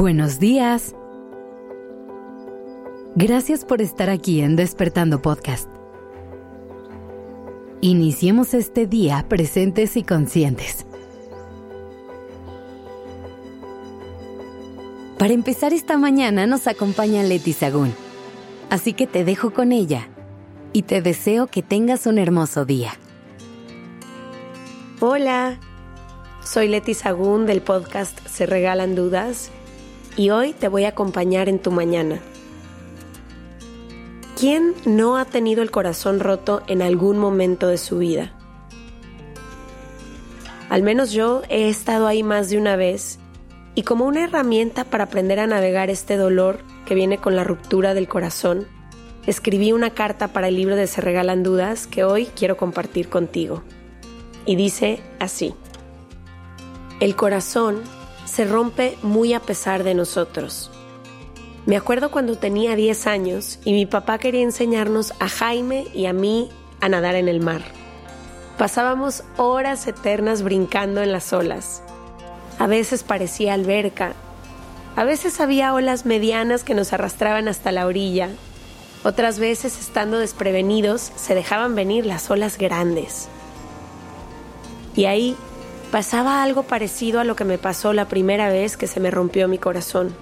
Buenos días. Gracias por estar aquí en Despertando Podcast. Iniciemos este día presentes y conscientes. Para empezar esta mañana nos acompaña Leti Sagún. Así que te dejo con ella y te deseo que tengas un hermoso día. Hola, soy Leti Sagún del podcast Se Regalan Dudas y hoy te voy a acompañar en tu mañana. ¿Quién no ha tenido el corazón roto en algún momento de su vida? Al menos yo he estado ahí más de una vez y como una herramienta para aprender a navegar este dolor que viene con la ruptura del corazón, escribí una carta para el libro de Se Regalan Dudas que hoy quiero compartir contigo. Y dice así, el corazón se rompe muy a pesar de nosotros. Me acuerdo cuando tenía 10 años y mi papá quería enseñarnos a Jaime y a mí a nadar en el mar. Pasábamos horas eternas brincando en las olas. A veces parecía alberca, a veces había olas medianas que nos arrastraban hasta la orilla, otras veces estando desprevenidos se dejaban venir las olas grandes. Y ahí pasaba algo parecido a lo que me pasó la primera vez que se me rompió mi corazón.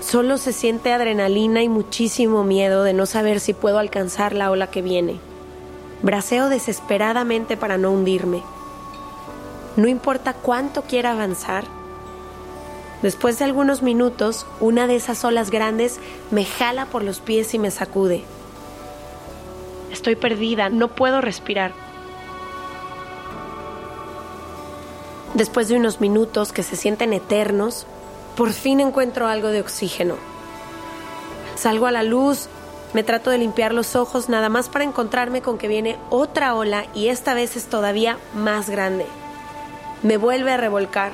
Solo se siente adrenalina y muchísimo miedo de no saber si puedo alcanzar la ola que viene. Braceo desesperadamente para no hundirme. No importa cuánto quiera avanzar. Después de algunos minutos, una de esas olas grandes me jala por los pies y me sacude. Estoy perdida, no puedo respirar. Después de unos minutos que se sienten eternos, por fin encuentro algo de oxígeno. Salgo a la luz, me trato de limpiar los ojos nada más para encontrarme con que viene otra ola y esta vez es todavía más grande. Me vuelve a revolcar.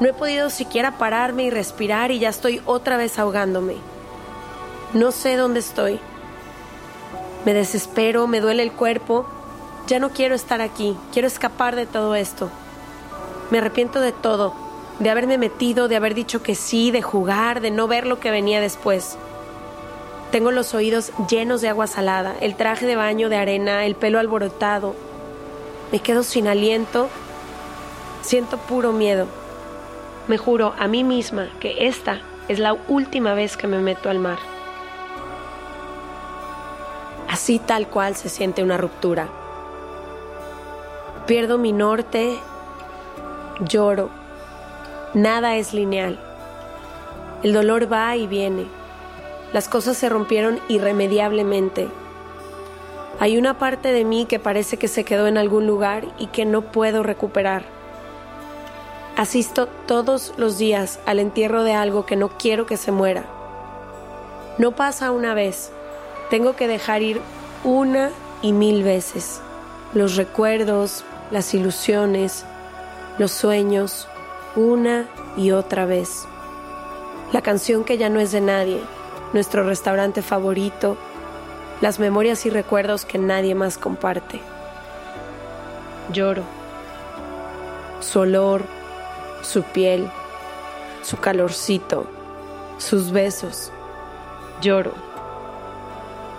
No he podido siquiera pararme y respirar y ya estoy otra vez ahogándome. No sé dónde estoy. Me desespero, me duele el cuerpo. Ya no quiero estar aquí, quiero escapar de todo esto. Me arrepiento de todo, de haberme metido, de haber dicho que sí, de jugar, de no ver lo que venía después. Tengo los oídos llenos de agua salada, el traje de baño de arena, el pelo alborotado. Me quedo sin aliento. Siento puro miedo. Me juro a mí misma que esta es la última vez que me meto al mar. Así tal cual se siente una ruptura. Pierdo mi norte lloro. Nada es lineal. El dolor va y viene. Las cosas se rompieron irremediablemente. Hay una parte de mí que parece que se quedó en algún lugar y que no puedo recuperar. Asisto todos los días al entierro de algo que no quiero que se muera. No pasa una vez, tengo que dejar ir una y mil veces. Los recuerdos, las ilusiones, los sueños, una y otra vez. La canción que ya no es de nadie, nuestro restaurante favorito, las memorias y recuerdos que nadie más comparte. Lloro. Su olor, su piel, su calorcito, sus besos. Lloro.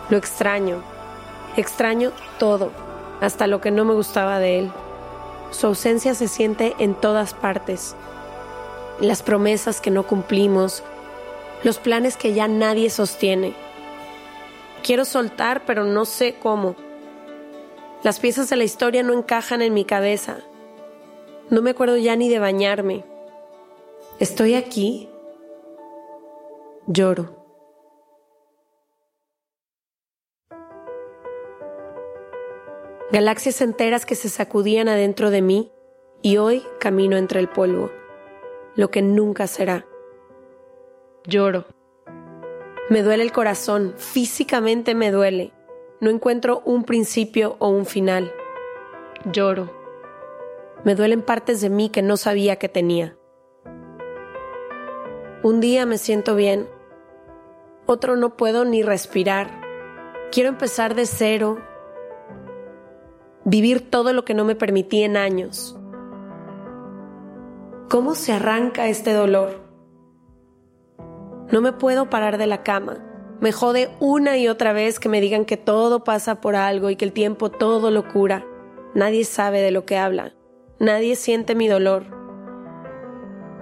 Lo extraño. Extraño todo, hasta lo que no me gustaba de él. Su ausencia se siente en todas partes. Las promesas que no cumplimos, los planes que ya nadie sostiene. Quiero soltar, pero no sé cómo. Las piezas de la historia no encajan en mi cabeza. No me acuerdo ya ni de bañarme. Estoy aquí. Lloro. Galaxias enteras que se sacudían adentro de mí y hoy camino entre el polvo, lo que nunca será. Lloro. Me duele el corazón, físicamente me duele. No encuentro un principio o un final. Lloro. Me duelen partes de mí que no sabía que tenía. Un día me siento bien, otro no puedo ni respirar. Quiero empezar de cero, vivir todo lo que no me permití en años. ¿Cómo se arranca este dolor? No me puedo parar de la cama. Me jode una y otra vez que me digan que todo pasa por algo y que el tiempo todo lo cura. Nadie sabe de lo que habla. Nadie siente mi dolor.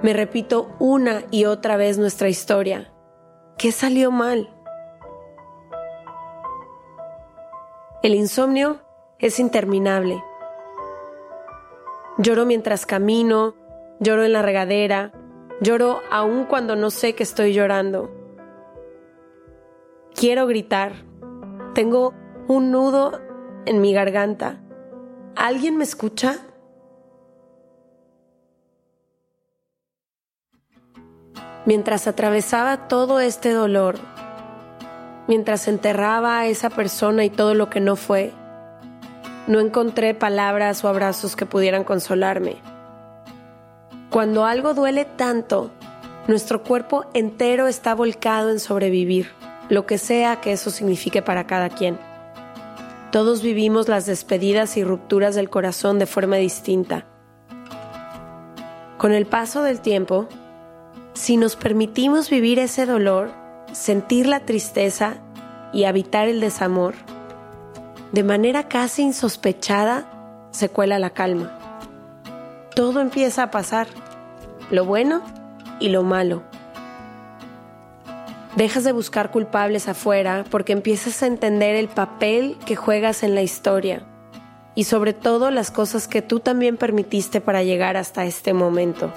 Me repito una y otra vez nuestra historia. ¿Qué salió mal? El insomnio es interminable. Lloro mientras camino, lloro en la regadera, lloro aún cuando no sé que estoy llorando. Quiero gritar. Tengo un nudo en mi garganta. ¿Alguien me escucha? Mientras atravesaba todo este dolor, mientras enterraba a esa persona y todo lo que no fue, no encontré palabras o abrazos que pudieran consolarme. Cuando algo duele tanto, nuestro cuerpo entero está volcado en sobrevivir, lo que sea que eso signifique para cada quien. Todos vivimos las despedidas y rupturas del corazón de forma distinta. Con el paso del tiempo, si nos permitimos vivir ese dolor, sentir la tristeza y habitar el desamor, de manera casi insospechada se cuela la calma. Todo empieza a pasar, lo bueno y lo malo. Dejas de buscar culpables afuera porque empiezas a entender el papel que juegas en la historia y sobre todo las cosas que tú también permitiste para llegar hasta este momento.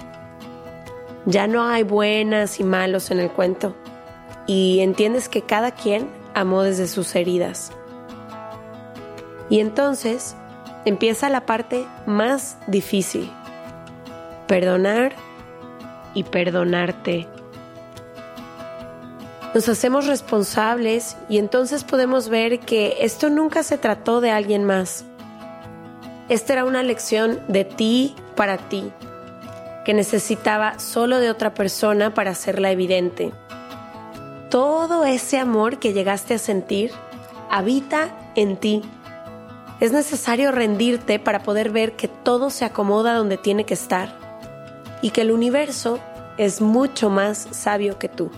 Ya no hay buenas y malos en el cuento y entiendes que cada quien amó desde sus heridas. Y entonces empieza la parte más difícil, perdonar y perdonarte. Nos hacemos responsables y entonces podemos ver que esto nunca se trató de alguien más. Esta era una lección de ti para ti, que necesitaba solo de otra persona para hacerla evidente. Todo ese amor que llegaste a sentir habita en ti. Es necesario rendirte para poder ver que todo se acomoda donde tiene que estar y que el universo es mucho más sabio que tú.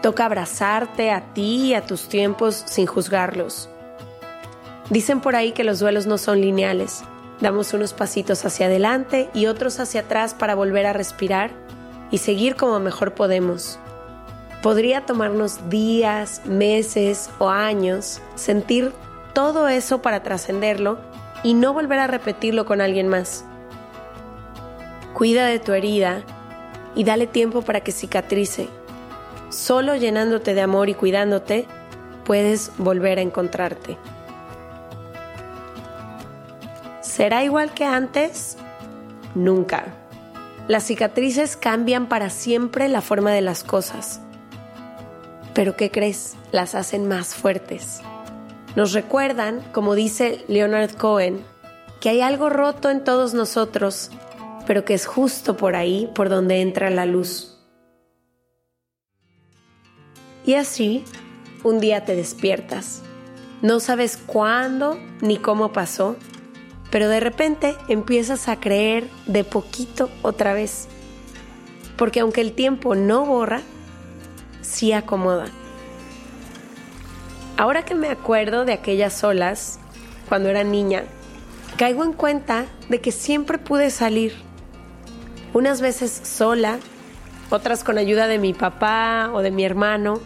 Toca abrazarte a ti y a tus tiempos sin juzgarlos. Dicen por ahí que los duelos no son lineales. Damos unos pasitos hacia adelante y otros hacia atrás para volver a respirar y seguir como mejor podemos. Podría tomarnos días, meses o años sentir todo eso para trascenderlo y no volver a repetirlo con alguien más. Cuida de tu herida y dale tiempo para que cicatrice. Solo llenándote de amor y cuidándote, puedes volver a encontrarte. ¿Será igual que antes? Nunca. Las cicatrices cambian para siempre la forma de las cosas. Pero ¿qué crees? Las hacen más fuertes. Nos recuerdan, como dice Leonard Cohen, que hay algo roto en todos nosotros, pero que es justo por ahí por donde entra la luz. Y así, un día te despiertas. No sabes cuándo ni cómo pasó, pero de repente empiezas a creer de poquito otra vez. Porque aunque el tiempo no borra, acomoda. Ahora que me acuerdo de aquellas olas, cuando era niña, caigo en cuenta de que siempre pude salir. Unas veces sola, otras con ayuda de mi papá o de mi hermano,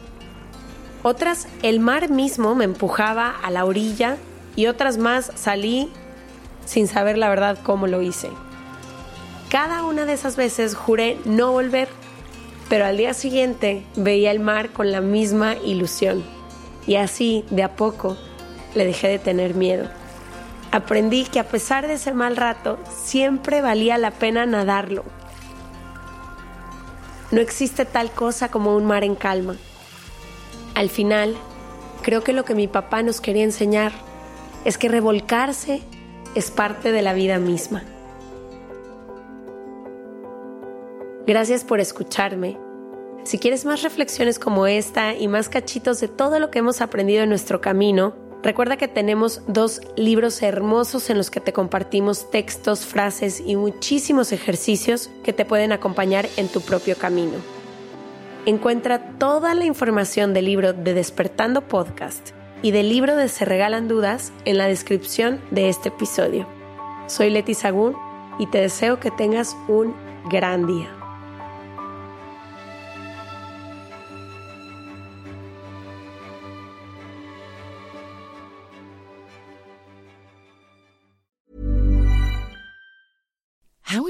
otras, el mar mismo me empujaba a la orilla y otras más salí sin saber la verdad cómo lo hice. Cada una de esas veces juré no volver, pero al día siguiente veía el mar con la misma ilusión y así, de a poco, le dejé de tener miedo. Aprendí que a pesar de ese mal rato, siempre valía la pena nadarlo. No existe tal cosa como un mar en calma al final, creo que lo que mi papá nos quería enseñar es que revolcarse es parte de la vida misma. Gracias por escucharme. Si quieres más reflexiones como esta y más cachitos de todo lo que hemos aprendido en nuestro camino, Recuerda que tenemos dos libros hermosos en los que te compartimos textos, frases y muchísimos ejercicios que te pueden acompañar en tu propio camino. Encuentra toda la información del libro de Despertando Podcast y del libro de Se Regalan Dudas en la descripción de este episodio. Soy Leti Sagún y te deseo que tengas un gran día.